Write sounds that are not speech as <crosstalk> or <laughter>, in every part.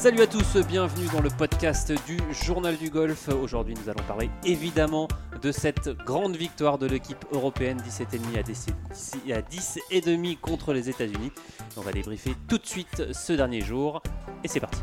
Salut à tous, bienvenue dans le podcast du Journal du Golf. Aujourd'hui, nous allons parler évidemment de cette grande victoire de l'équipe européenne 17,5 à 10 à 10 et demi contre les États-Unis. On va débriefer tout de suite ce dernier jour et c'est parti.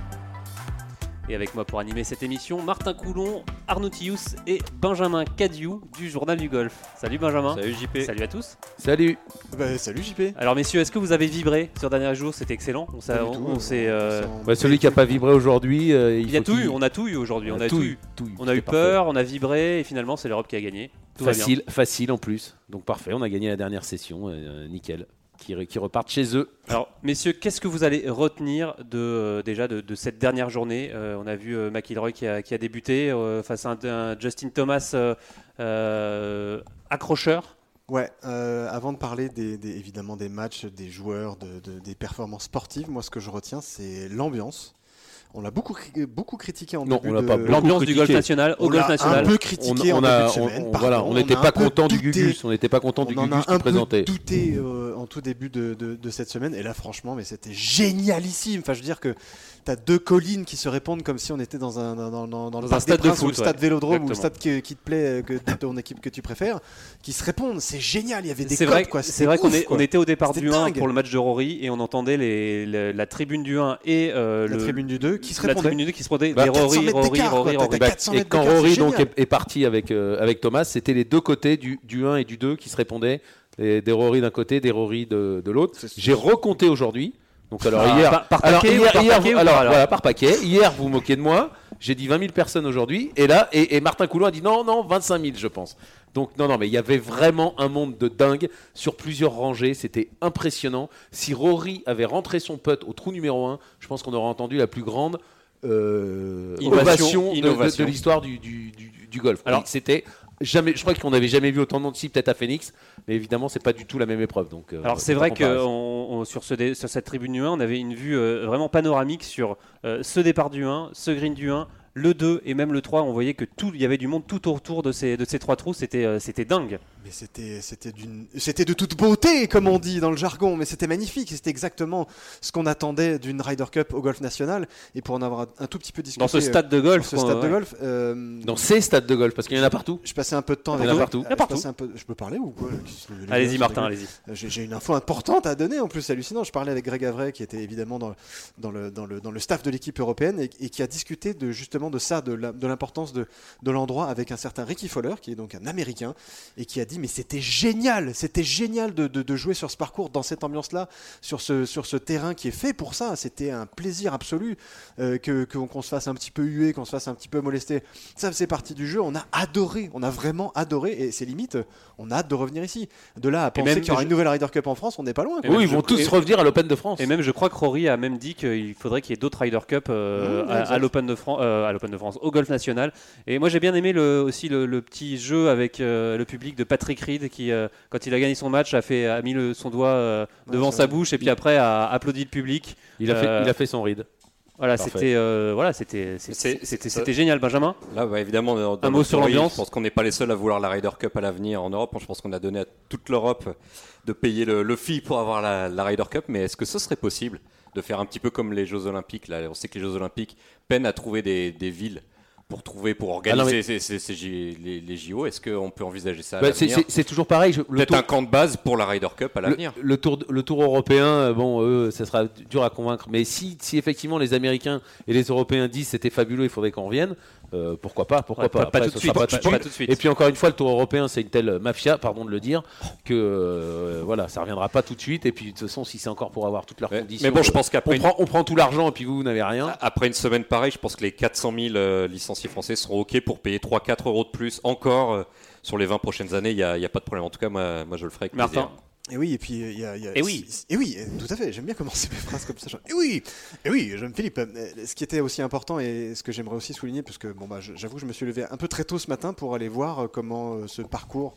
Et avec moi pour animer cette émission, Martin Coulon, Arnaud Tius et Benjamin Cadiou du Journal du Golf. Salut Benjamin. Salut JP. Salut à tous. Salut. Bah, salut JP. Alors messieurs, est-ce que vous avez vibré sur le dernier jour? C'était excellent. On, Pas du on- tout, on euh, euh, Bah, celui qui n'a pas vibré aujourd'hui, euh, il y a tout eu, on a tout eu aujourd'hui. On a tout tout eu, tout eu. On a eu peur, on a vibré et finalement c'est l'Europe qui a gagné. Tout. Facile, facile en plus. Donc parfait, on a gagné la dernière session, euh, nickel. Qui, re- qui repartent chez eux. Alors, messieurs, qu'est-ce que vous allez retenir de, euh, déjà de, de cette dernière journée? Euh, On a vu euh, McIlroy qui a, qui a débuté euh, face à un, un Justin Thomas euh, euh, accrocheur. Ouais, euh, avant de parler des, des- évidemment des matchs, des joueurs, de- de- des performances sportives, moi ce que je retiens c'est l'ambiance. On l'a beaucoup, cri- beaucoup critiqué en Non, début on de... pas beaucoup L'ambiance du golf national au On golf l'a national. un peu On, critiqué on en a, début de on- semaine. on- pardon, voilà, on n'était pas content du. Gugus, on n'était pas content du on en Gugus a qui un peu présentait. douté euh, en tout début de, de- de cette semaine et là franchement mais c'était génialissime enfin je veux dire que tu as deux collines qui se répondent comme si on était dans un dans, dans- dans- dans le un stade de Princes ou foot, le stade ouais. Vélodrome ou le stade qui, qui te plaît euh, que de ton équipe que tu préfères qui se répondent c'est génial il y avait des C'est vrai, codes, quoi c'est C'était vrai qu'on on était au départ du 1 dingue. pour le match de Rory et on entendait la tribune du 1 et euh, la le, tribune du 2 qui se la répondait tribune du 2 qui se répondait Bah, des 400 Rory, Rory. Rory, Rory. Bah, 400 et quand Rory donc est, est parti avec, euh, avec Thomas, c'était les deux côtés du, du 1 et du 2 qui se répondaient. Et des Rory d'un côté, des Rory de, de l'autre. J'ai recompté aujourd'hui. Donc alors Ah, hier, par- par alors, paquet hier, par hier, paquet vous- ou alors, alors voilà, par paquet. Hier, vous vous moquez de moi. J'ai dit 20 000 personnes aujourd'hui. Et là, et, et Martin Coulon a dit non, non, 25 000, je pense. Donc non, non, mais il y avait vraiment un monde de dingue sur plusieurs rangées. C'était impressionnant. Si Rory avait rentré son putt au trou numéro 1, je pense qu'on aurait entendu la plus grande euh, Innovation, ovation, de- de- innovation. de, l'histoire du, du- du- du golf. Alors- Alors c'était jamais, je crois qu'on n'avait jamais vu autant de monde peut-être à Phoenix, mais évidemment c'est pas du tout la même épreuve. Donc euh, Alors c'est vrai que comparaison. on- on- sur, ce dé- sur cette tribune du 1, on avait une vue euh, vraiment panoramique sur euh, ce départ du 1, ce green du 1, le 2 et même le 3. On voyait que tout, il y avait du monde tout autour de ces, de ces trois trous. C'était euh, c'était dingue. Mais c'était c'était d'une c'était de toute beauté comme on dit dans le jargon mais c'était magnifique c'était exactement ce qu'on attendait d'une Ryder Cup au golf national et pour en avoir un, tout petit peu discuté Dans ce euh, stade de sur golf. ce stade de golf euh, dans ces stades de golf, parce qu'il y en a partout. je passais un peu de temps avec partout. Euh, partout. je passais un peu- je peux parler ou quoi Allez-y Martin, allez-y. J'ai j'ai une info importante à donner en plus, hallucinant. Je parlais avec Greg Avray, qui était évidemment dans, dans, le, dans, le, dans le staff de l'équipe européenne et, et qui a discuté de, justement de ça, de l'importance de, de l'endroit avec un certain Ricky Fowler, qui est donc un Américain, et qui a dit Mais c'était génial, c'était génial de, de- de jouer sur ce parcours, dans cette ambiance-là, sur ce, sur ce terrain qui est fait pour ça. C'était un plaisir absolu euh, que qu'on se fasse un petit peu huer, qu'on se fasse un petit peu molester. Ça faisait partie du jeu. On a adoré, on a vraiment adoré, et c'est limite, on a hâte de revenir ici. De là à penser même, qu'il y aura je- une nouvelle Ryder Cup en France, on n'est pas loin. quoi. Oui, ils je- vont tous et- revenir à l'Open de France. Et même, je crois que Rory a même dit qu'il faudrait qu'il y ait d'autres Ryder Cup euh, Mmh, à, l'Open de, Fran- euh, à l'Open de France, au Golf National. Et moi, j'ai bien aimé le, aussi le, le petit jeu avec euh, le public de Patrick Reed qui, euh, quand il a gagné son match, a, fait, a mis le- son doigt euh, devant sa vrai. bouche et puis après a applaudi le public. il, a fait, Euh, il a fait son ride. Voilà, c'était euh, voilà, c'était génial, Benjamin. Là, bah, évidemment, dans, dans Un mot sur l'ambiance. Je pense qu'on n'est pas les seuls à vouloir la Ryder Cup à l'avenir en Europe. Je pense qu'on a donné à toute l'Europe de payer le, le fee pour avoir la, la Ryder Cup. Mais est-ce que ce serait possible de faire un petit peu comme les Jeux Olympiques là, On sait que les Jeux Olympiques peinent à trouver des, des villes pour trouver, pour organiser Ah non, mais- ces- ces- ces J- les, les JO. Est-ce qu'on peut envisager ça Bah, c'est- toujours pareil. je- Peut-être tour- un camp de base pour la Ryder Cup à l'avenir. le tour, le tour européen, euh, bon, eux, ça sera dur à convaincre. Mais si, si effectivement les Américains et les Européens disent c'était fabuleux, il faudrait qu'on revienne, euh, pourquoi pas Pourquoi Ouais, pas, pas, pas Après, tout suite. pas Pas, tout de suite. Et puis encore une fois, le tour européen, c'est une telle mafia, pardon de le dire, que euh, voilà, ça reviendra pas tout de suite. Et puis de toute façon, si c'est encore pour avoir toutes leurs Mais, conditions, mais bon, je pense qu'après on une- prend, on prend tout l'argent et puis vous, vous n'avez rien. Après une semaine pareille, je pense que les 400 000 euh, licenciés français seront OK pour payer 3-4 euros de plus encore euh, sur les 20 prochaines années. Il n'y a, pas de problème. En tout cas, moi, moi je le ferai avec Martin. plaisir. Et oui, et puis euh, il y y a- Et oui. Et oui, euh, tout à fait. J'aime bien commencer <laughs> mes phrases comme ça. genre, Et oui, et oui, j'aime Philippe. Euh, Ce qui était aussi important et ce que j'aimerais aussi souligner, parce que bon, bah, j'avoue, que je me suis levé un peu très tôt ce matin pour aller voir euh, comment euh, ce parcours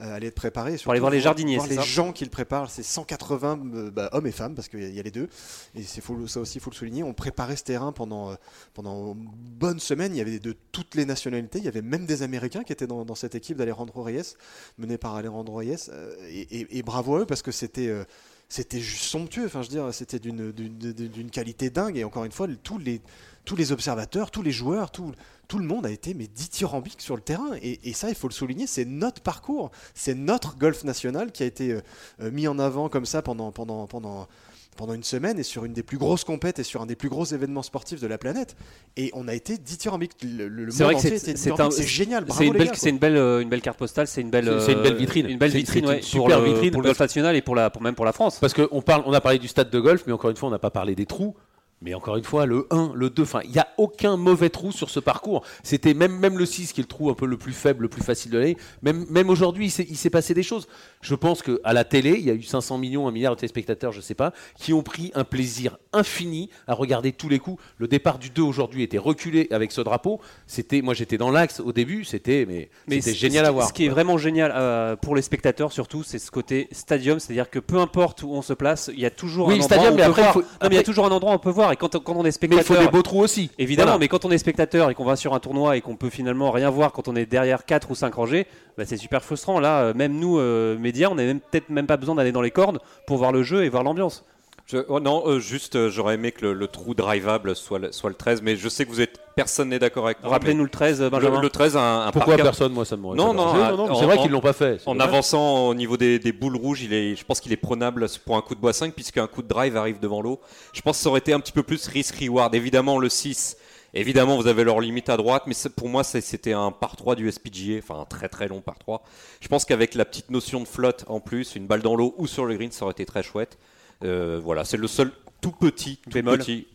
euh, allait être préparé. surtout aller voir les jardiniers, Voir les ça gens qui le préparent. C'est 180 euh, bah, hommes et femmes, parce qu'il y, a- il y a les deux. Et c'est faut- ça aussi, il faut le souligner. On préparait ce terrain pendant, euh, pendant une bonne semaine. Il y avait de toutes les nationalités. Il y avait même des Américains qui étaient dans, dans cette équipe d'Alejandro Reyes, menée par Alejandro Reyes. Et, et- et bravo à eux, parce que c'était. euh, c'était juste somptueux. Enfin, je dire, c'était d'une- qualité dingue. Et encore une fois, tous les, observateurs, tous les joueurs, tout, le monde a été mais dithyrambique sur le terrain. Et, ça, il faut le souligner, c'est notre parcours, c'est notre golf national qui a été euh, mis en avant comme ça pendant, pendant, pendant, pendant une semaine et sur une des plus grosses compètes et sur un des plus gros événements sportifs de la planète. Et on a été dithyrambique. Le, le- C'est monde vrai que entier c'est- était c'est dithyrambique. un- C'est génial. C'est une belle, gars, c'est quoi. une belle, euh, une belle carte postale, c'est une belle, C'est- c'est une belle euh, vitrine. une belle vitrine, une ouais, super pour le, vitrine pour le golf national et pour la, pour même pour la France. Parce qu'on parle, on a parlé du stade de golf, mais encore une fois, on n'a pas parlé des trous. Mais encore une fois, le 1, le 2, enfin, il n'y a aucun mauvais trou sur ce parcours. C'était même, même le 6 qui est le trou un peu le plus faible, le plus facile de l'aller. Même, même aujourd'hui, il s'est- passé des choses. Je pense qu'à la télé, il y a eu 500 millions, un milliard de téléspectateurs, je ne sais pas, qui ont pris un plaisir infini à regarder tous les coups. Le départ du 2 aujourd'hui était reculé avec ce drapeau. C'était, moi j'étais dans l'axe au début, c'était, mais, Mais c'était c- génial à voir. Ce qui est vraiment génial euh, pour les spectateurs, surtout, c'est ce côté stadium, c'est-à-dire que peu importe où on se place, il y a toujours Oui, un le endroit stadium, où mais on peut après, il voir. faut- Non, mais il y a après- toujours un endroit où on peut voir. Et quand, quand on est Mais il spectateur, faut des beaux trous aussi. évidemment, Voilà. mais quand on est spectateur et qu'on va sur un tournoi et qu'on peut finalement rien voir quand on est derrière 4 ou 5 rangées, bah, c'est super frustrant. Là, euh, même nous, euh, médias, on n'a peut-être même pas besoin d'aller dans les cordes pour voir le jeu et voir l'ambiance. Je- oh non, euh, juste, euh, j'aurais aimé que le, le trou drivable soit le, soit le 13, mais je sais que vous êtes personne n'est d'accord avec moi. Rappelez-nous le 13, mais Benjamin. le, le 13 un, un Pourquoi personne, moi, ça me m'aurait Non, non, ah, non, en- c'est vrai qu'ils l'ont pas fait. En dommage. avançant au niveau des, des boules rouges, il est, je pense qu'il est prenable pour un coup de bois 5, puisqu'un coup de drive arrive devant l'eau. Je pense que ça aurait été un petit peu plus risk-reward. Évidemment, le 6, évidemment, vous avez leur limite à droite, mais pour moi, c'était un par 3 du SPGA, enfin un très très long par 3. Je pense qu'avec la petite notion de flotte en plus, une balle dans l'eau ou sur le green, ça aurait été très chouette. Euh, voilà, c'est le seul tout petit, tout Bémol. petit,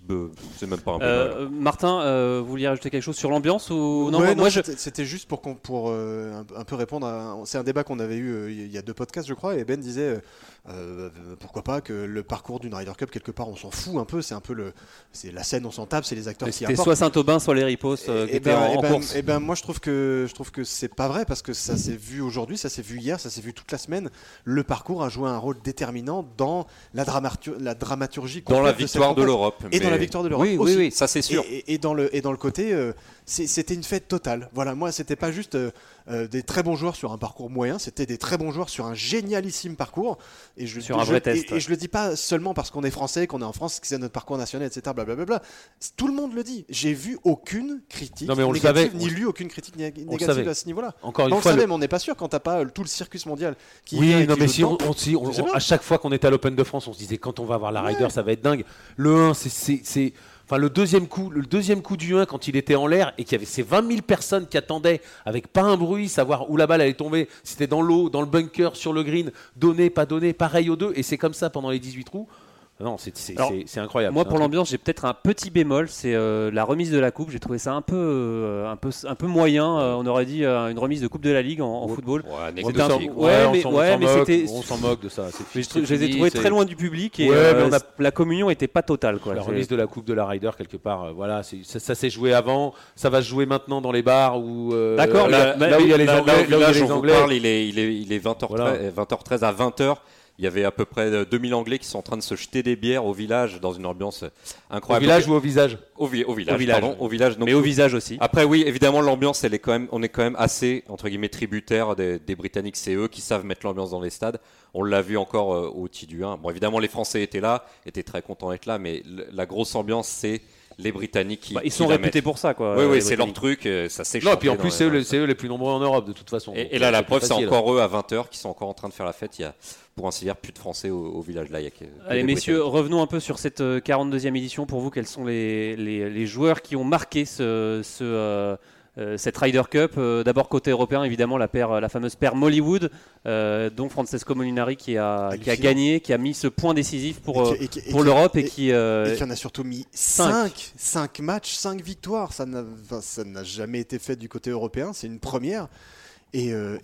c'est même pas un bémol. Euh, Martin, euh, vous vouliez rajouter quelque chose sur l'ambiance ou non Ouais, moi, non, moi, je c'était- juste pour, qu'on- pour euh, un, peu répondre à. C'est un débat qu'on avait eu euh, il y a deux podcasts, je crois, et Ben disait euh, pourquoi pas que le parcours d'une Ryder Cup, quelque part, on s'en fout un peu, c'est un peu le. C'est la scène, on s'en tape, c'est les acteurs qui c'était apportent. soit Saint-Aubin, soit les Ripos euh, qui Eh étaient ben, en, eh en ben- course. eh ben, moi je trouve que je trouve que c'est pas vrai parce que ça s'est vu aujourd'hui, ça s'est vu hier, ça s'est vu toute la semaine. Le parcours a joué un rôle déterminant dans la, dramatur- la dramaturgie dans la de victoire de l'Europe. Et dans la victoire de l'Europe Oui, aussi. oui, oui, ça c'est sûr. Et, et- et dans le et dans le côté, euh, c'était une fête totale. Voilà, moi c'était pas juste euh, euh, des très bons joueurs sur un parcours moyen, c'était des très bons joueurs sur un génialissime parcours. Et je, Sur un je- vrai et- test, Et, ouais. je le dis pas seulement parce qu'on est français, qu'on est en France, que c'est notre parcours national, etc. Blablabla. Tout le monde le dit. J'ai vu aucune critique Non, mais on le négative, savait, ni lu aucune critique négative savait. à ce niveau-là. Encore une On le fois, savait, le- mais on n'est pas sûr quand t'as pas euh, tout le circus mondial qui vient Oui, et non, mais si on, dedans. on- si on- C'est on- bien. à chaque fois qu'on était à l'Open de France, on se disait quand on va avoir la Ryder, ça va être dingue. Le 1, c'est- c'est. c'est- Enfin, le deuxième coup, le deuxième coup du 1 quand il était en l'air et qu'il y avait ces 20 000 personnes qui attendaient avec pas un bruit, savoir où la balle allait tomber, c'était dans l'eau, dans le bunker, sur le green, donné, pas donné, pareil aux deux, et c'est comme ça pendant les 18 trous. Non, c'est incroyable. Moi, pour l'ambiance, j'ai peut-être un petit bémol, c'est euh, la remise de la coupe. J'ai trouvé ça un peu, euh, un peu, un peu moyen. euh, on aurait dit une remise de coupe de la Ligue en, en Ouais. football. Ouais, On un- ouais, mais- mais On s'en moque de ça. Mais je, les ai trouvés très loin du public et on a- la communion était pas totale. Quoi. La remise de la Coupe de la Ryder, quelque part, voilà, ça, ça s'est joué avant, ça va se jouer maintenant dans les bars où. D'accord, là, où il y a les Anglais. là où il y a les Anglais. il est, il est, il est 20h13, Voilà. 20h13 à 20h. Il y avait à peu près euh, 2000 Anglais qui sont en train de se jeter des bières au village dans une ambiance Au incroyable. village Donc, ou au visage au, vi- au village, Au village. pardon, au village. donc- mais au visage aussi. Après oui, évidemment l'ambiance, elle est quand même, on est quand même assez entre guillemets tributaire des, des Britanniques. C'est eux qui savent mettre l'ambiance dans les stades. On l'a vu encore euh, au T du 1. Bon évidemment les Français étaient là, étaient très contents d'être là, mais la grosse ambiance c'est les Britanniques qui. Bah, ils sont réputés mettent. pour ça. Quoi, Oui euh, oui, c'est leur truc. euh, Ça s'est Non, puis en plus, c'est eux, les- plus nombreux en Europe, de toute façon. Et, et là, euh, la preuve, c'est encore eux à 20h qui sont encore en train de faire la fête. Il y a, pour ainsi dire, plus de Français au, au village là. il y a que- que Allez messieurs, revenons un peu sur cette euh, 42e édition. Pour vous, quels sont les, les, les joueurs qui ont marqué ce, ce, euh, euh, cette Ryder Cup Euh, D'abord côté européen, évidemment, la, paire, la fameuse paire Mollywood, euh, dont Francesco Molinari qui a, qui a gagné, qui a mis ce point décisif pour, Et euh, qui- et qui- et pour qui- l'Europe et qui... euh, Et qui en a surtout mis cinq. 5 5 matchs, 5 victoires. Ça n'a enfin, jamais été fait du côté européen. C'est une première. Et, euh,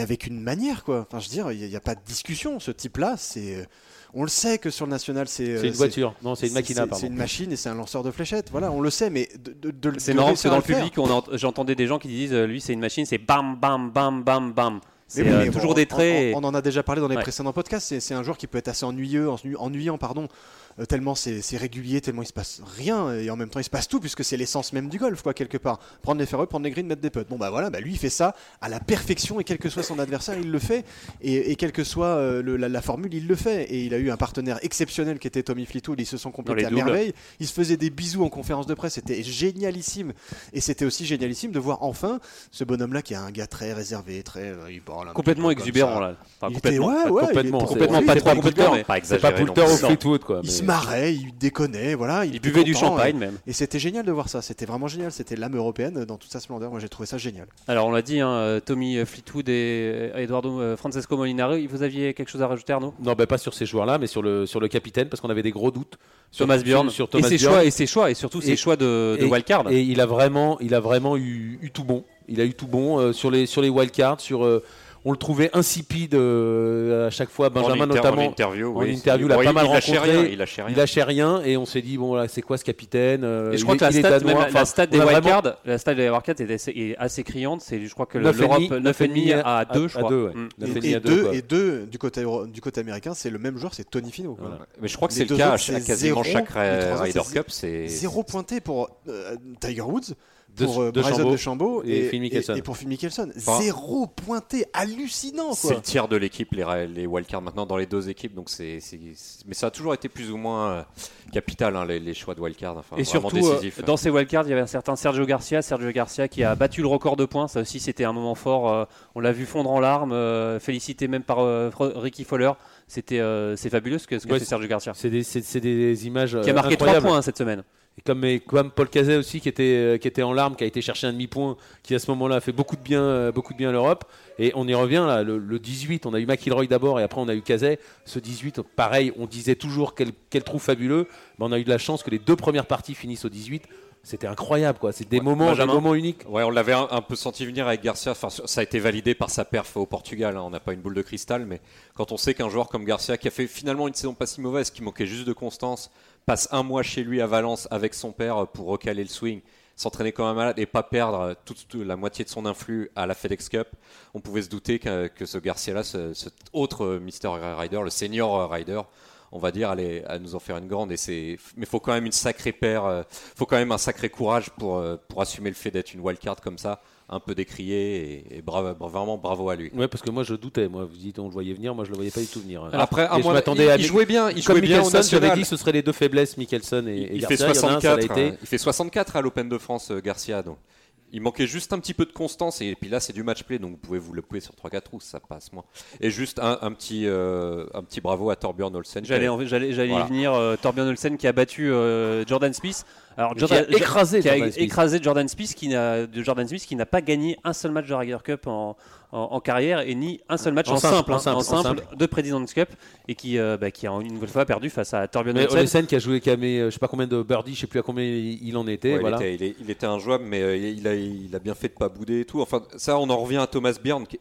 avec une manière, quoi. Enfin, je veux dire, il n'y a, pas de discussion. Ce type-là, c'est. On le sait que sur le national, c'est. euh, C'est une voiture. Non, c'est une machina, C'est pardon. une machine et c'est un lanceur de fléchettes. Voilà, on le sait, mais de, de, de- C'est marrant parce que dans le public, j'entendais des gens qui disent euh, lui c'est une machine, c'est bam bam bam bam bam. C'est Mais oui, euh, mais toujours bon, des on- traits. On, on en a déjà parlé dans les Ouais. précédents podcasts. C'est- un joueur qui peut être assez ennuyeux, ennu- ennuyant, pardon, tellement c'est régulier, tellement il se passe rien, et en même temps il se passe tout, puisque c'est l'essence même du golf, quoi, quelque part. Prendre les fairways, prendre les greens, mettre des putts. Bon, bah voilà, bah lui il fait ça à la perfection, et quel que soit son adversaire, il le fait, et, et quelle que soit euh, le- la, la formule, il le fait. Et il a eu un partenaire exceptionnel qui était Tommy Fleetwood, ils se sont complétés à doubles. merveille. Ils se faisaient des bisous en conférence de presse, c'était génialissime. Et c'était aussi génialissime de voir enfin ce bonhomme-là qui est un gars très réservé, très. euh, il parle un Complètement exubérant là. Enfin, Il était- complètement. ouais, Pas ouais, complètement, complètement pas mais- Pas C'est pas plus. Fleetwood quoi. Il mais- se marrait, il déconnait, voilà. Il buvait du champagne et- même. Et c'était génial de voir ça, c'était vraiment génial, c'était l'âme européenne dans toute sa splendeur, moi j'ai trouvé ça génial. Alors on l'a dit, hein, euh, Tommy Fleetwood et euh, Eduardo euh, Francesco Molinari, vous aviez quelque chose à rajouter Arnaud? Non, bah, pas sur ces joueurs-là, mais sur le, sur le capitaine, parce qu'on avait des gros doutes. Sur, Thomas Bjorn. Sur, sur et Thomas ses Bjorn. choix et ses choix et surtout ses Et- choix de, de et- wildcard. Et il a vraiment, il a vraiment eu, eu tout bon. Il a eu tout bon euh, sur les, sur les wildcards. Sur, euh, on le trouvait insipide euh, à chaque fois. Benjamin En notamment. En interview, en oui, interview, c'est- l'a bon, pas il- mal il lâchait rencontré. rien, Il lâchait rien. Il lâchait rien et on s'est dit bon voilà c'est quoi ce capitaine euh, Et je crois est- que la stat, même la- Enfin, la stat des vraiment- wildcards, la stat des wildcards est assez, est assez criante. C'est, je crois que le- 9,5 l'Europe 9,5 à 2, je crois. Mm. Et, et demi et à deux, deux, quoi. et deux du côté, euro- du côté américain, c'est le même joueur, c'est Tony Fino. Voilà. Mais je crois que c'est le cas à quasiment chaque Ryder Cup. C'est Zéro pointé pour euh, Tiger Woods, pour euh, de Bryson Chambeau DeChambeau et et, Phil Mickelson. et pour Phil Mickelson. Enfin, Zéro pointé, hallucinant C'est le tiers de l'équipe, les, les wildcards maintenant dans les deux équipes. Donc c'est, mais ça a toujours été plus ou moins euh, capital hein, les, les choix de wildcard. Enfin, Et surtout, euh, décisif. dans ces wildcards, il y avait un certain Sergio Garcia. Sergio Garcia qui a battu le record de points. Ça aussi, c'était un moment fort. euh, on l'a vu fondre en larmes, euh, félicité même par euh, Ricky Fowler. C'était, euh, c'est fabuleux ce que, ce que Ouais, fait Sergio Garcia. C'est des, images Qui a marqué 3 incroyables. points hein, cette semaine. Et comme, Paul Cazet aussi qui était, euh, qui était en larmes, qui a été chercher un demi-point, qui à ce moment-là a fait beaucoup de bien, euh, beaucoup de à l'Europe. Et on y revient là, le, le 18, on a eu McIlroy d'abord et après on a eu Cazet. Ce 18, pareil, on disait toujours quel, quel trou fabuleux. Mais on a eu de la chance que les deux premières parties finissent au 18. C'était incroyable quoi. C'est des Ouais, moments, des Benjamin. moments uniques. Ouais, on l'avait un, un peu senti venir avec Garcia. Enfin, ça a été validé par sa perf au Portugal. hein. On n'a pas une boule de cristal, mais quand on sait qu'un joueur comme Garcia, qui a fait finalement une saison pas si mauvaise, qui manquait juste de constance, passe un mois chez lui à Valence avec son père pour recaler le swing, s'entraîner comme un malade et pas perdre toute, toute la moitié de son influx à la FedEx Cup, on pouvait se douter que, que ce Garcia-là, ce, cet autre euh, Mister Rider, le senior rider, on va dire, allait à nous en faire une grande. Et c'est, mais faut quand même une sacrée paire, euh, faut quand même un sacré courage pour, euh, pour assumer le fait d'être une wildcard comme ça, un peu décrié et, et bravo, vraiment bravo à lui. Ouais, parce que moi je doutais. Moi, vous dites on le voyait venir, moi je le voyais pas du tout venir. Après, à je moi, m'attendais il, à il jouait bien, il jouait bien au national. dit que ce seraient les deux faiblesses, Mickelson et, et il, fait Garcia. Il y en a un, 64, été. euh, il fait 64 à l'Open de France, Garcia. Donc. Il manquait juste un petit peu de constance et puis là c'est du match play donc vous pouvez vous le couper sur 3-4 trous ça passe moins. Et juste un, un petit, euh, un petit bravo à Torbjörn Olsen. J'allais, en- j'allais, j'allais Voilà. y venir. euh, Torbjörn Olsen qui a battu euh, Jordan Smith. Alors Qui Jordan, a écrasé qui a Jordan Smith. écrasé Jordan Smith, qui n'a, de Jordan Smith qui n'a pas gagné un seul match de Ryder Cup en, en, en carrière et ni un seul match en, En simple, simple, en hein, simple, en en simple de President's Cup et qui, euh, bah, qui a une nouvelle fois perdu face à Torbjörn Olsen. Olesen qui a joué, qui a mis, euh, je sais pas combien de birdies, je sais plus à combien il il en était. Ouais, il, voilà. était, il, est- il était injouable, mais euh, il, a, il a bien fait de pas bouder et tout. Enfin, ça, on en revient à Thomas Bjorn. qui-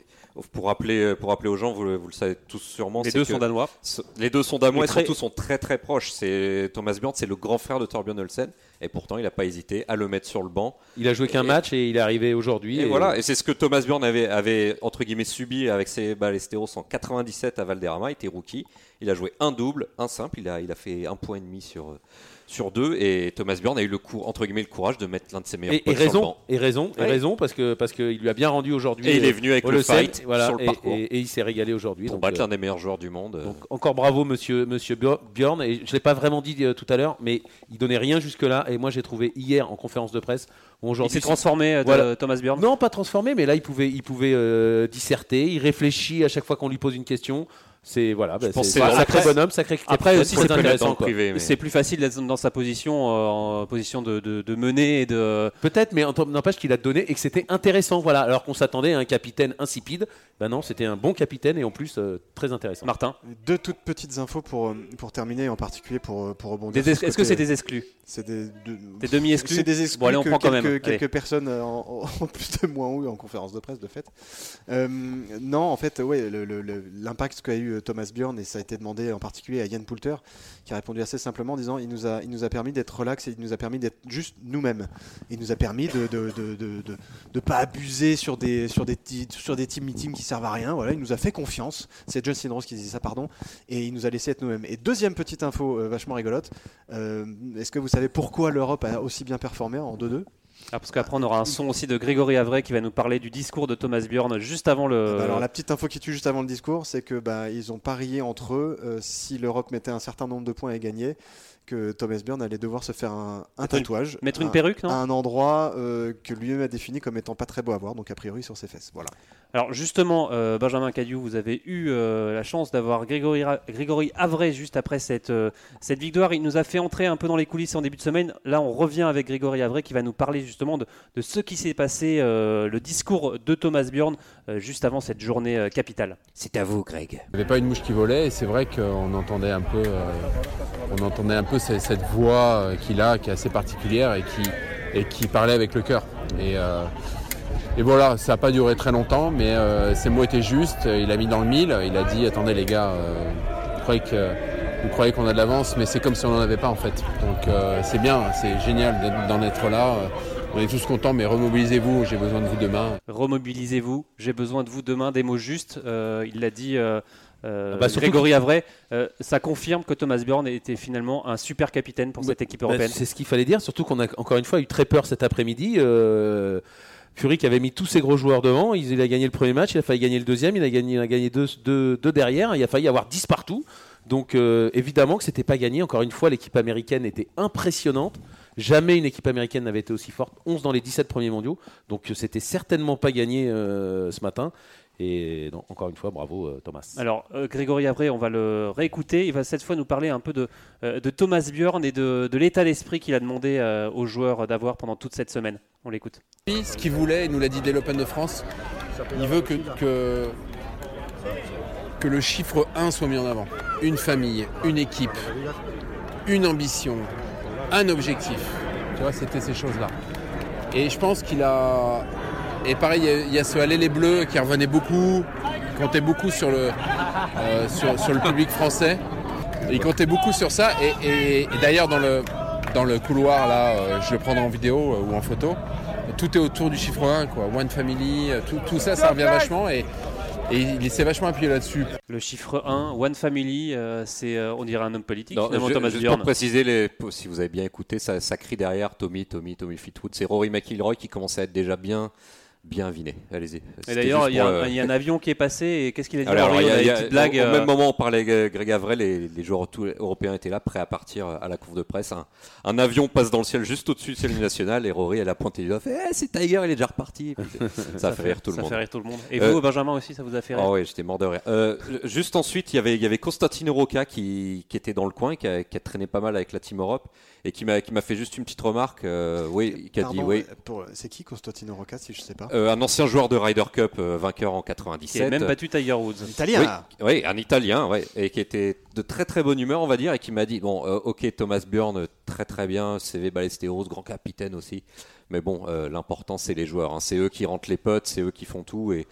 pour, rappeler, pour rappeler aux gens, vous, le- vous le savez tous sûrement. Les deux que sont danois. ce- les deux sont danois Et surtout sont très très proches. C'est Thomas Bjorn, c'est le grand frère de Torbjörn Olsen, et pourtant il n'a pas hésité à le mettre sur le banc. Il a joué qu'un match et il est arrivé aujourd'hui. Et, voilà, et c'est ce que Thomas Bjorn avait, avait entre guillemets subi avec ses Ballesteros en 97 à Valderrama. Il était rookie. Il a joué un double, un simple. Il a, il a fait un point et demi sur, sur deux. Et Thomas Bjorn a eu le coup, entre guillemets le courage de mettre l'un de ses meilleurs Et, et sur le raison, banc. et raison, et raison, parce que parce qu'il lui a bien rendu aujourd'hui. Et il est venu avec le fight voilà, sur le et, parcours et- et il s'est régalé aujourd'hui. pour battre euh, l'un des meilleurs joueurs du monde. Donc encore bravo monsieur monsieur Bjor- Bjorn et je l'ai pas vraiment dit euh, tout à l'heure mais il donnait rien jusque là et moi j'ai trouvé hier en conférence de presse où Il s'est transformé, euh, Voilà. Thomas Bjorn. non pas transformé mais là il pouvait il pouvait euh, disserter il réfléchit à chaque fois qu'on lui pose une question c'est voilà bah, c'est un sacré bonhomme sacré après aussi, c'est plus intéressant privé. mais- C'est plus facile d'être dans sa position, euh, en position de, de, de mener et de. peut-être mais en- n'empêche qu'il a donné et que c'était intéressant voilà alors qu'on s'attendait à un capitaine insipide ben non c'était un bon capitaine et en plus euh, très intéressant Martin. Deux toutes petites infos pour, euh, pour terminer, en particulier pour, pour rebondir. Ce Est-ce que c'est des exclus C'est des, de- Des demi-exclus C'est des exclus Bon, allez, on que prend quand quelques, même. Allez. quelques personnes en, en plus de moi ont eu en conférence de presse de fait. Euh, non, en fait, ouais, l'impact qu'a eu Thomas Bjorn et ça a été demandé en particulier à Yann Poulter qui a répondu assez simplement en disant il nous a, il nous a permis d'être relax et il nous a permis d'être juste nous-mêmes. Il nous a permis de de, de, de, de- pas abuser sur des sur des sur des team meetings qui servent à rien. Voilà, il nous a fait confiance. C'est Justin Rose qui disait ça, pardon, et il nous a laissé être nous-mêmes. Et deuxième petite info euh, vachement rigolote. euh, Est-ce que vous savez pourquoi l'Europe a aussi bien performé en 2-2 Ah, parce qu'après, on aura un son aussi de Grégory Avray qui va nous parler du discours de Thomas Bjorn juste avant le. Bah alors la petite info qui tue juste avant le discours, c'est que bah, ils ont parié entre eux euh, si l'Europe mettait un certain nombre de points à gagner, que Thomas Bjorn allait devoir se faire un, un Mettre une- tatouage, Mettre une un- perruque, non à un endroit euh, que lui-même a défini comme étant pas très beau à voir, donc a priori sur ses fesses. Voilà. Alors justement, euh, Benjamin Cadieu, vous avez eu euh, la chance d'avoir Grégory, Grégory Avray juste après cette, cette victoire. Il nous a fait entrer un peu dans les coulisses en début de semaine. Là, on revient avec Grégory Avray qui va nous parler justement de, de ce qui s'est passé, le discours de Thomas Bjorn euh, juste avant cette journée euh, capitale. C'est à vous, Greg. Il n'y avait pas une mouche qui volait et c'est vrai qu'on entendait un peu, euh, on entendait un peu cette, cette voix euh, qu'il a, qui est assez particulière et qui, et qui parlait avec le cœur. Et, euh, et voilà, ça n'a pas duré très longtemps, mais euh, ses mots étaient justes. Il a mis dans le mille. Il a dit attendez les gars, euh, vous croyez que vous croyez qu'on a de l'avance, mais c'est comme si on n'en avait pas en fait. Donc euh, c'est bien, c'est génial d'en être là. On est tous contents, mais remobilisez-vous. J'ai besoin de vous demain. Remobilisez-vous, j'ai besoin de vous demain, des mots justes. Euh, il l'a dit. euh, euh, Ah bah, surtout Grégory Avray, Euh, ça confirme que Thomas Bjorn était finalement un super capitaine pour cette équipe Bah, européenne. c'est ce qu'il fallait dire, surtout qu'on a encore une fois eu très peur cet après-midi. Euh, Fury qui avait mis tous ses gros joueurs devant, il, a gagné le premier match, il a failli gagner le deuxième, il a gagné, il a gagné deux, deux- deux derrière, il a failli y avoir 10 partout. Donc euh, évidemment que c'était pas gagné. Encore une fois, l'équipe américaine était impressionnante. Jamais une équipe américaine n'avait été aussi forte. 11 dans les 17 premiers mondiaux. Donc euh, c'était certainement pas gagné euh, ce matin. Et non, encore une fois, bravo euh, Thomas. Alors, euh, Grégory Avré, on va le réécouter. Il va cette fois nous parler un peu de, euh, de Thomas Bjorn et de, de l'état d'esprit qu'il a demandé euh, aux joueurs d'avoir pendant toute cette semaine. On l'écoute. Ce qu'il voulait, il nous l'a dit dès l'Open de France, il veut que, que, que le chiffre 1 soit mis en avant. Une famille, une équipe, une ambition, un objectif. Tu vois, c'était ces choses-là. Et je pense qu'il a. Et pareil, il y a- ce Aller les Bleus qui revenait beaucoup, comptait beaucoup sur le, euh, sur, le public français. Il comptait beaucoup sur ça. Et, d'ailleurs, dans le, dans le couloir, là, euh, je le prendrai en vidéo euh, ou en photo, tout est autour du chiffre 1, quoi. One Family, tout, tout ça, ça revient vachement. Et, et il s'est vachement appuyé là-dessus. Le chiffre 1, One Family, euh, c'est, euh, on dirait un homme politique, Non, finalement, Thomas juste Bjorn. pour préciser, les, si vous avez bien écouté, ça, ça crie derrière Tommy, Tommy, Tommy Fleetwood. C'est Rory McIlroy qui commence à être déjà bien, bien viné. Allez-y. Et d'ailleurs, juste il y, a pour, un- euh, il y a un avion qui est passé et qu'est-ce qu'il a dit Alors, il y a- y une a- petite blague. au, euh, même moment, on parlait avec Greg Avray, les, les joueurs tout- européens étaient là, prêts à partir à la cour de presse. Un, un avion passe dans le ciel juste au-dessus du ciel national et Rory, elle a pointé du doigt, fait Eh, c'est Tiger, il est déjà reparti. Et puis, <laughs> ça a fait rire tout le ça monde. fait rire tout le monde. Et Euh, vous, Benjamin aussi, ça vous a fait rire Ah ouais, j'étais mort de rire. Euh, juste ensuite, il y avait, il y avait Constantino Roca qui, qui était dans le coin, qui a, qui a traîné pas mal avec la Team Europe et qui m'a, fait juste une petite remarque. euh, oui, qui a dit oui. euh, pour- C'est qui Constantino Rocca, si je sais pas? Euh, un ancien joueur de Ryder Cup, euh, vainqueur en Qui a 97. même battu Tiger Woods. Italien Oui, oui, un Italien, ouais, et qui était de très très bonne humeur, on va dire, et qui m'a dit bon, euh, ok, Thomas Bjorn, très très bien, CV Ballesteros, grand capitaine aussi, mais bon, euh, l'important c'est les joueurs, hein. c'est eux qui rentrent les potes, c'est eux qui font tout, et,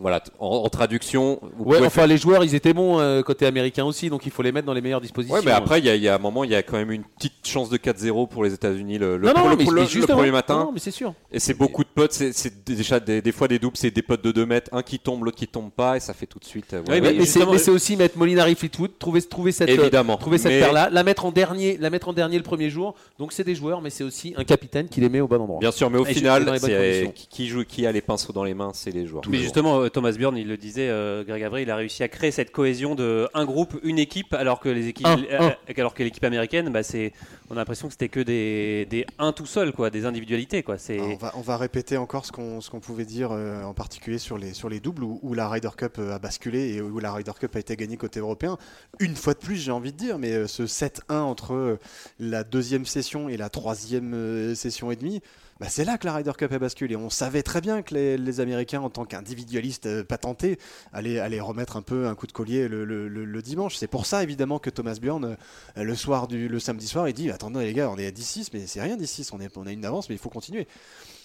voilà, en, en traduction, Ouais, enfin les joueurs ils étaient bons euh, côté américain aussi, donc il faut les mettre dans les meilleures dispositions. Ouais, mais après, il y, a- il y a un moment, il y a quand même une petite chance de 4-0 pour les États-Unis le, le, non, non, le- premier matin. non, mais c'est sûr. Et c'est beaucoup de potes, c'est- déjà des, des fois des doubles, c'est des potes de 2 mètres, un qui tombe, l'autre qui tombe pas, et ça fait tout de suite. euh, ouais, mais c'est aussi mettre Molinari Fleetwood, trouver, trouver cette, euh, trouver cette Mais- paire-là, la mettre en dernier, la mettre en dernier le premier jour. Donc c'est des joueurs, mais c'est aussi un capitaine qui les met au bon endroit. Bien sûr, mais au Et final, c'est- qui, joue, qui a les pinceaux dans les mains, c'est les joueurs. Mais justement, euh, Thomas Bjorn, il le disait, euh, Greg Avray, il a réussi à créer cette cohésion de un groupe, une équipe, alors que les équipes, Un, euh, alors que l'équipe américaine, bah, c'est, on a l'impression que c'était que des, des un tout seul, quoi, des individualités, quoi. Ah, on, va, répéter encore ce qu'on pouvait dire euh, en particulier sur les, sur les doubles où, la Ryder Cup euh, a basculé et où la Ryder Cup a été gagnée côté européen. Une fois de plus, j'ai envie de dire, mais euh, ce 7-1 entre la deuxième session et la troisième session et demie, bah, c'est là que la Ryder Cup a basculé. On savait très bien que les, Américains, en tant qu'individualistes euh, patentés, allaient, remettre un peu un coup de collier le, dimanche. C'est pour ça, évidemment, que Thomas Bjorn, euh, le soir du samedi soir, il dit Attendez, les gars, on est à 10-6, mais c'est rien 10-6, on, on a une avance, mais il faut continuer.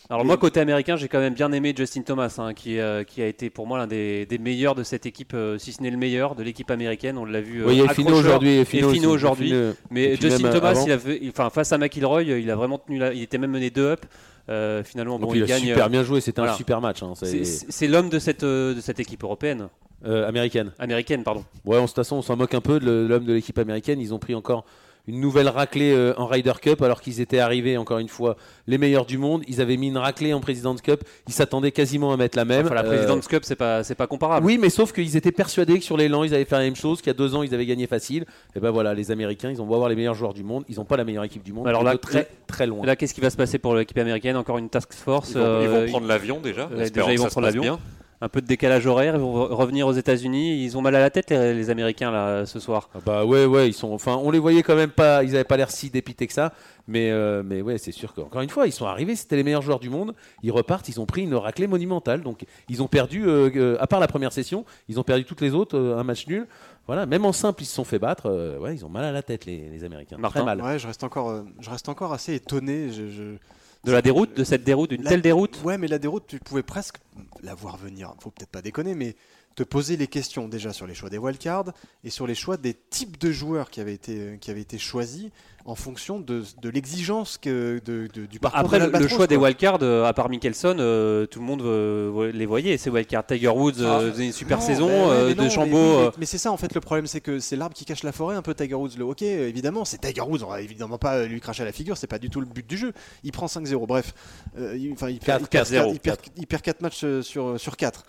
Alors moi côté américain j'ai quand même bien aimé Justin Thomas hein, qui, euh, qui a été pour moi l'un des, des meilleurs de cette équipe, euh, si ce n'est le meilleur de l'équipe américaine, on l'a vu euh, Oui, il y a Fino aujourd'hui. Et Fino, aujourd'hui. Mais Justin Thomas, il avait, il- enfin, face à McIlroy, il a vraiment tenu la, il était même mené 2 up. Euh, finalement, Donc bon, il, il a gagne. super bien joué, c'était voilà. un super match. hein, c'est l'homme de cette, euh, de cette équipe européenne, euh, américaine. américaine, pardon. Ouais, en toute façon, on s'en moque un peu de l'homme de l'équipe américaine. Ils ont pris encore une nouvelle raclée euh, en Ryder Cup alors qu'ils étaient arrivés, encore une fois, les meilleurs du monde. Ils avaient mis une raclée en President's Cup. Ils s'attendaient quasiment à mettre la même. Enfin, la Euh, President's Cup, c'est pas, c'est pas comparable. Oui, mais sauf qu'ils étaient persuadés que sur l'élan, ils avaient fait la même chose, qu'il y a deux ans, ils avaient gagné facile. Et ben voilà, les Américains, ils ont beau avoir les meilleurs joueurs du monde, ils n'ont pas la meilleure équipe du monde. Alors là, très très loin. Là, qu'est-ce qui va se passer pour l'équipe américaine? Encore une task force. Ils vont, ils vont euh, prendre l'avion déjà. Déjà, ils vont prendre l'avion. Un peu de décalage horaire. Ils vont re- revenir aux États-Unis. Ils ont mal à la tête, les, les Américains, là, ce soir. Ah bah ouais, ouais, ils sont. Enfin, on les voyait quand même pas. Ils avaient pas l'air si dépités que ça. Mais, euh, mais ouais, c'est sûr qu'encore une fois, ils sont arrivés. C'était les meilleurs joueurs du monde. Ils repartent. Ils ont pris une raclée monumentale. Donc, ils ont perdu. euh, euh, à part la première session, ils ont perdu toutes les autres. euh, un match nul. Voilà. Même en simple, ils se sont fait battre. euh, ouais, ils ont mal à la tête les, les Américains. Martin Très mal. Ouais, je reste encore, euh, je reste encore assez étonné. Je, je- De la déroute, de cette déroute, d'une La- telle déroute. Ouais, mais la déroute, tu pouvais presque la voir venir. Faut peut-être pas déconner, mais te poser les questions déjà sur les choix des wildcards et sur les choix des types de joueurs qui avaient été, qui avaient été choisis en fonction de, de l'exigence que de, de- du parcours Après, de le, choix des wildcards, euh, à part Mickelson, euh, tout le monde euh, les voyait. Ces wildcards, Tiger Woods, faisait une super Non, saison, ben mais non, de Chambaud. mais, mais c'est ça en fait le problème, c'est que c'est l'arbre qui cache la forêt, un peu Tiger Woods. Le hockey, évidemment, c'est Tiger Woods. On va évidemment pas lui cracher à la figure, c'est pas du tout le but du jeu. Il prend 5-0. Bref, il, il perd, il perd 4-0, quatre- il perd- il perd 4 matchs sur, sur 4.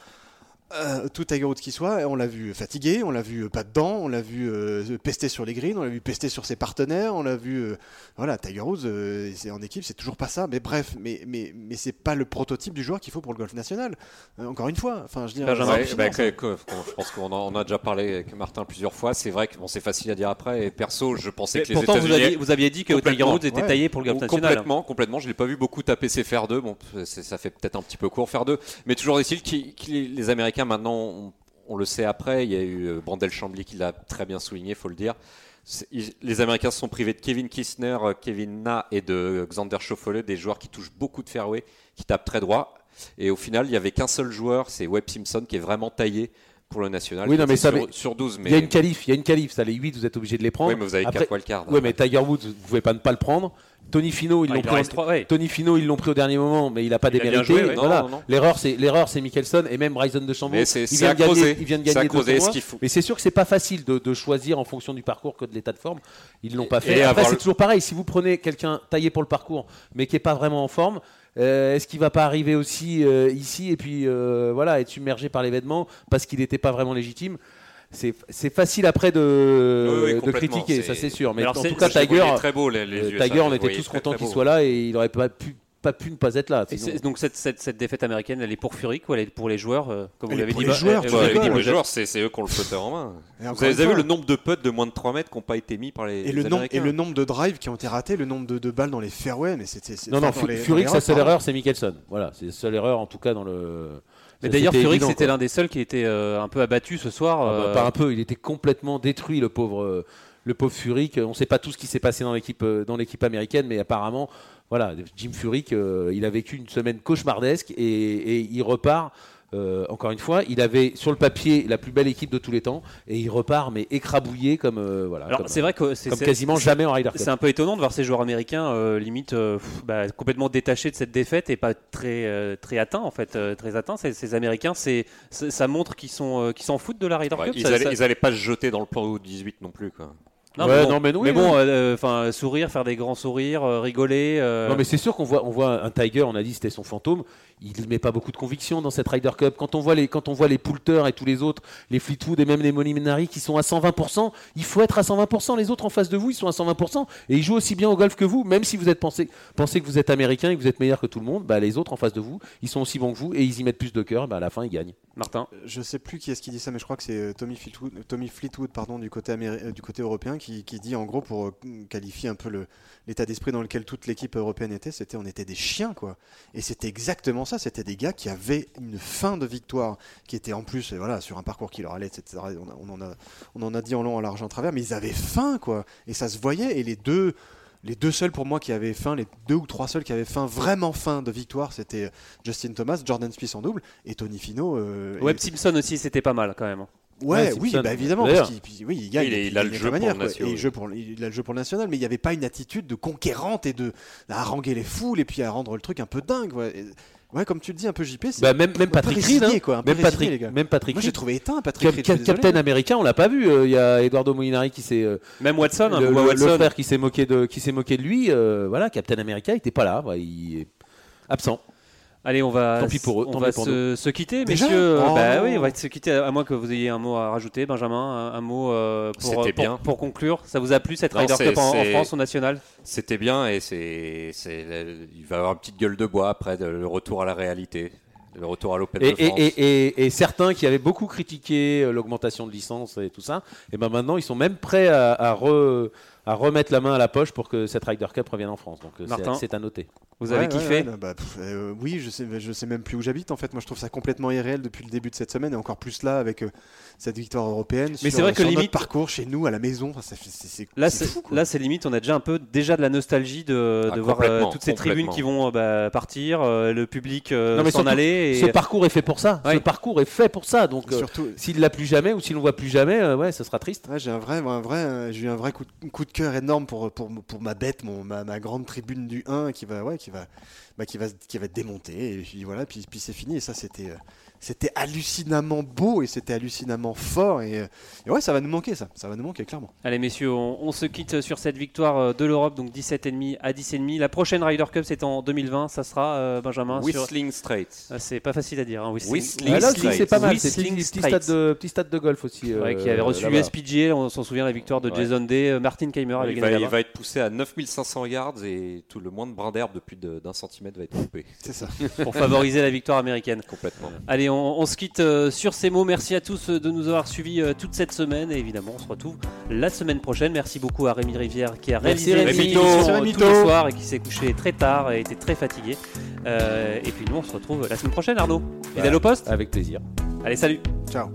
Tout Tiger Woods qui soit, on l'a vu fatigué, on l'a vu euh, pas dedans, on l'a vu euh, pester sur les greens, on l'a vu pester sur ses partenaires, on l'a vu, euh, voilà, Tiger Woods, euh, c'est en équipe, c'est toujours pas ça, mais bref, mais mais mais c'est pas le prototype du joueur qu'il faut pour le golf national. Euh, encore une fois, enfin, je veux dire, Benjamin, c'est Ouais, bah, que- que- je pense qu'on en- a déjà parlé avec Martin plusieurs fois. C'est vrai que bon, c'est facile à dire après. Et perso, je pensais que les Pourtant, vous États-Unis aviez, vous aviez dit que Tiger Woods était ouais. taillé pour le golf national. Complètement, complètement. Je l'ai pas vu beaucoup taper ses fer 2. Bon, ça fait peut-être un petit peu court faire 2. Mais toujours est-il que les Américains maintenant, on, le sait après, il y a eu euh, Brandel Chambly qui l'a très bien souligné, faut le dire. Les Américains se sont privés de Kevin Kistner, euh, Kevin Na et de Xander Schauffele, des joueurs qui touchent beaucoup de fairway, qui tapent très droit. Et au final, il y avait qu'un seul joueur, c'est Webb Simpson, qui est vraiment taillé pour le national. Oui, non, mais ça, sur, mais sur 12. Mais, Il y a une qualif, il y a une qualif. Ça, les 8, vous êtes obligés de les prendre. oui, mais vous avez Après- 4 wildcards. Ouais, mais Tiger Woods, vous pouvez pas ne pas le prendre. Tony Fino, ils Ah, l'ont pris. en- reste trois, ouais. Tony Fino, ils l'ont pris au dernier moment, mais il n'a pas Il démérité. joué, ouais. Voilà. Non, non, non. L'erreur, c'est l'erreur, c'est Mickelson et même Bryson de Chambon. Mais c'est- il vient de gagner, il vient de gagner deux faut. Mais c'est sûr que c'est pas facile de, de choisir en fonction du parcours que de l'état de forme. Ils l'ont pas Et fait. Après, c'est le- toujours pareil. Si vous prenez quelqu'un taillé pour le parcours, mais qui est pas vraiment en forme. Euh, Est-ce qu'il va pas arriver aussi euh, ici et puis euh, voilà être submergé par l'événement parce qu'il n'était pas vraiment légitime? C'est facile après de, Oui, oui, de complètement, critiquer, ça c'est sûr. Mais en tout cas, Tiger, beau les, les Tiger, on était tous contents qu'il soit là et il n'aurait pas pu, pas pu ne pas être là. Sinon. donc cette, cette, cette défaite américaine, elle est pour Furyk ou elle est pour les joueurs euh, Comme vous Elle l'avez pour dit, les bah, joueurs, tu vous l'avez rigoles. dit, Pour les joueurs, c'est c'est eux qui ont le putter en main. Vous avez, vu le nombre de putts de moins de 3 mètres qui n'ont pas été mis par les, Et les le, nombre, et le nombre de drives qui ont été ratés, le nombre de, de balles dans les fairways, mais c'était. Non, non, Furyk, les sa seule erreur, c'est Mickelson. Voilà, c'est la seule erreur en tout cas dans le. Mais d'ailleurs, Furyk, c'était l'un des seuls qui était euh, un peu abattu ce soir. Ah bah, euh, pas un peu, il était complètement détruit le pauvre, le pauvre Furyk. On ne sait pas tout ce qui s'est passé dans l'équipe, dans l'équipe américaine, mais apparemment, voilà, Jim Furyk, euh, il a vécu une semaine cauchemardesque et, et il repart. euh, encore une fois, il avait sur le papier la plus belle équipe de tous les temps et il repart mais écrabouillé comme euh, voilà. Alors c'est vrai que c'est quasiment jamais en Ryder Cup. C'est un peu étonnant de voir ces joueurs américains euh, limite euh, pff, bah, complètement détachés de cette défaite et pas très euh, très atteints en fait, euh, très atteints. Ces, ces Américains, c'est ça montre qu'ils sont euh, qu'ils s'en foutent de la Ryder Ouais, Cup. ils, ça- allaient, ça- ils allaient pas se jeter dans le plan 18 non plus. Quoi. Non, Ouais, mais bon, non, mais oui, mais bon, euh, enfin sourire, faire des grands sourires, euh, rigoler. euh, Non mais c'est sûr qu'on voit, on voit un Tiger, on a dit c'était son fantôme. Il met pas beaucoup de conviction dans cette Ryder Cup. Quand on voit les, quand on voit les Poulter et tous les autres, les Fleetwood et même les Molinari qui sont à 120%, il faut être à 120%. Les autres en face de vous, ils sont à 120% et ils jouent aussi bien au golf que vous. Même si vous êtes pensé, pensez que vous êtes américain et que vous êtes meilleur que tout le monde, bah, les autres en face de vous, ils sont aussi bons que vous et ils y mettent plus de cœur. Bah, à la fin, ils gagnent. Martin. Je sais plus qui est-ce qui dit ça, mais je crois que c'est euh, Tommy Fleetwood, euh, Tommy Fleetwood pardon, du, côté améri- euh, du côté européen qui, qui dit en gros pour euh, qualifier un peu le- l'état d'esprit dans lequel toute l'équipe européenne était, c'était on était des chiens quoi. Et c'était exactement ça, c'était des gars qui avaient une fin de victoire, qui était en plus euh, voilà sur un parcours qui leur allait, etc. On, en a, on en a dit en long, en large, en travers, mais ils avaient faim quoi. Et ça se voyait. Et les deux, les deux seuls pour moi qui avaient faim, les deux ou trois seuls qui avaient faim, vraiment faim de victoire, c'était Justin Thomas, Jordan Spieth en double et Tony Fino. euh, Webb et- Simpson aussi, c'était pas mal quand même. Hein. Ouais, Ouais, oui, bah évidemment, parce qu'il puis, oui, il gagne. Il a le jeu manière, pour le national, Et oui. jeu pour, il a le jeu pour le national, mais il n'y avait pas une attitude de conquérante et de à haranguer les foules et puis à rendre le truc un peu dingue. Ouais, Et- ouais comme tu le dis un peu JP, c'est Bah, même, même Patrick Reed, hein. quoi, même, résigné, Patrick, les gars. même Patrick Moi j'ai trouvé éteint Patrick Reed, je Cap- suis désolé. Captain Américain, on l'a pas vu. euh, Il y a Eduardo Molinari qui s'est euh, Même Watson, hein, le, Watson. frère qui s'est moqué de qui s'est moqué de lui. euh, voilà, Captain America il était pas là. ouais, il est absent. Allez, on va, Tant pis pour eux, on tant va pour se, se quitter, Déjà messieurs. Oh. bah oui, on va se quitter. À moins que vous ayez un mot à rajouter, Benjamin, un, un mot euh, pour, bien. pour conclure. Ça vous a plu cette Non, Ryder c'est- Cup en, France au national? C'était bien et c'est, il va avoir une petite gueule de bois après de- le retour à la réalité, le retour à l'Open Et, de France. et, et, et- et certains qui avaient beaucoup critiqué euh, l'augmentation de licence et tout ça, et ben maintenant ils sont même prêts à, à re- à remettre la main à la poche pour que cette Ryder Cup revienne en France. Donc euh, c'est- Martin. c'est à noter. Vous avez ouais, kiffé ouais, bah, pff, euh, Oui, je sais, je sais même plus où j'habite en fait. Moi je trouve ça complètement irréel depuis le début de cette semaine et encore plus là avec euh, cette victoire européenne. Mais c'est vrai que notre limite- parcours chez nous à la maison, ça fait- c'est c'est- Là, c'est c'est fou, quoi. là, c'est limite. On a déjà un peu déjà de la nostalgie de, Ah, de voir euh, toutes ces tribunes qui vont euh, bah, partir, euh, le public euh, s'en aller. Ce parcours est fait pour ça. Ouais. Ce parcours est fait pour ça. Donc euh, Surtout, s'il l'a plus jamais ou s'il ne voit plus jamais, euh, ouais, ce sera triste. Ouais, j'ai un vrai, un vrai, euh, j'ai eu un vrai coup de, coup de cœur énorme pour, ma bête, mon, ma, grande tribune du 1 qui va, ouais, qui bah, qui va, qui va être démontée. Et puis voilà, puis, puis c'est fini. Et ça, c'était, euh, c'était hallucinamment beau et c'était hallucinamment fort. Et, et ouais, ça va nous manquer, ça. Ça va nous manquer, clairement. Allez messieurs, on, on se quitte sur cette victoire euh, de l'Europe, donc 17,5 à 10,5. La prochaine Ryder Cup, c'est en 2020. Ça sera euh, Benjamin. sur- Whistling Straits. Ah, c'est pas facile à dire. Hein, Whistling. Whistling Ouais, Straits. c'est pas mal. C'est Whistling petit, stade de, petit stade de golf aussi. euh, Ouais, qui avait reçu l'USPGA, on s'en souvient la victoire de Ouais. Jason Day, euh, Martin Keimer avait il, va, il va être poussé à 9500 yards et tout le moins de brin d'herbe de plus d'un centimètre va être coupé. C'est ça. pour favoriser la victoire américaine. Complètement. Allez, on, on se quitte euh, sur ces mots. Merci à tous euh, de nous avoir suivis euh, toute cette semaine et évidemment, on se retrouve la semaine prochaine. Merci beaucoup à Rémi Rivière qui a réalisé Rémi. Rémito. tous les soirs et qui s'est couché très tard et était très fatigué. Euh, et puis nous, on se retrouve la semaine prochaine, Arnaud. Fidèle Bah, au poste Avec plaisir. Allez, salut Ciao.